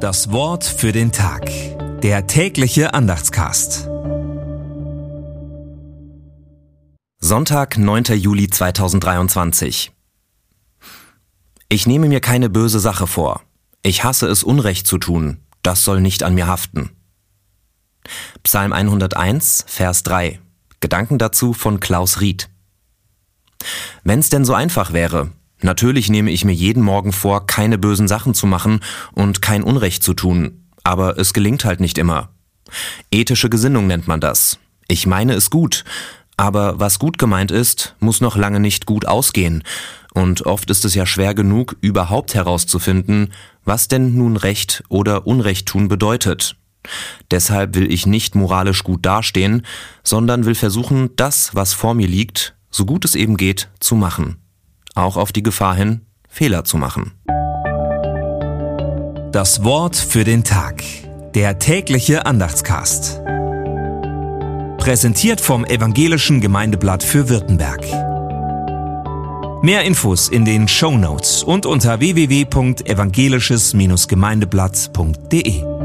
Das Wort für den Tag. Der tägliche Andachtscast. Sonntag, 9. Juli 2023. Ich nehme mir keine böse Sache vor. Ich hasse es, Unrecht zu tun. Das soll nicht an mir haften. Psalm 101, Vers 3. Gedanken dazu von Klaus Ried. Wenn's denn so einfach wäre. Natürlich nehme ich mir jeden Morgen vor, keine bösen Sachen zu machen und kein Unrecht zu tun. Aber es gelingt halt nicht immer. Ethische Gesinnung nennt man das. Ich meine es gut. Aber was gut gemeint ist, muss noch lange nicht gut ausgehen. Und oft ist es ja schwer genug, überhaupt herauszufinden, was denn nun Recht oder Unrecht tun bedeutet. Deshalb will ich nicht moralisch gut dastehen, sondern will versuchen, das, was vor mir liegt, so gut es eben geht, zu machen. Auch auf die Gefahr hin, Fehler zu machen. Das Wort für den Tag. Der tägliche Andachtscast. Präsentiert vom Evangelischen Gemeindeblatt für Württemberg. Mehr Infos in den Show Notes und unter www.evangelisches-gemeindeblatt.de.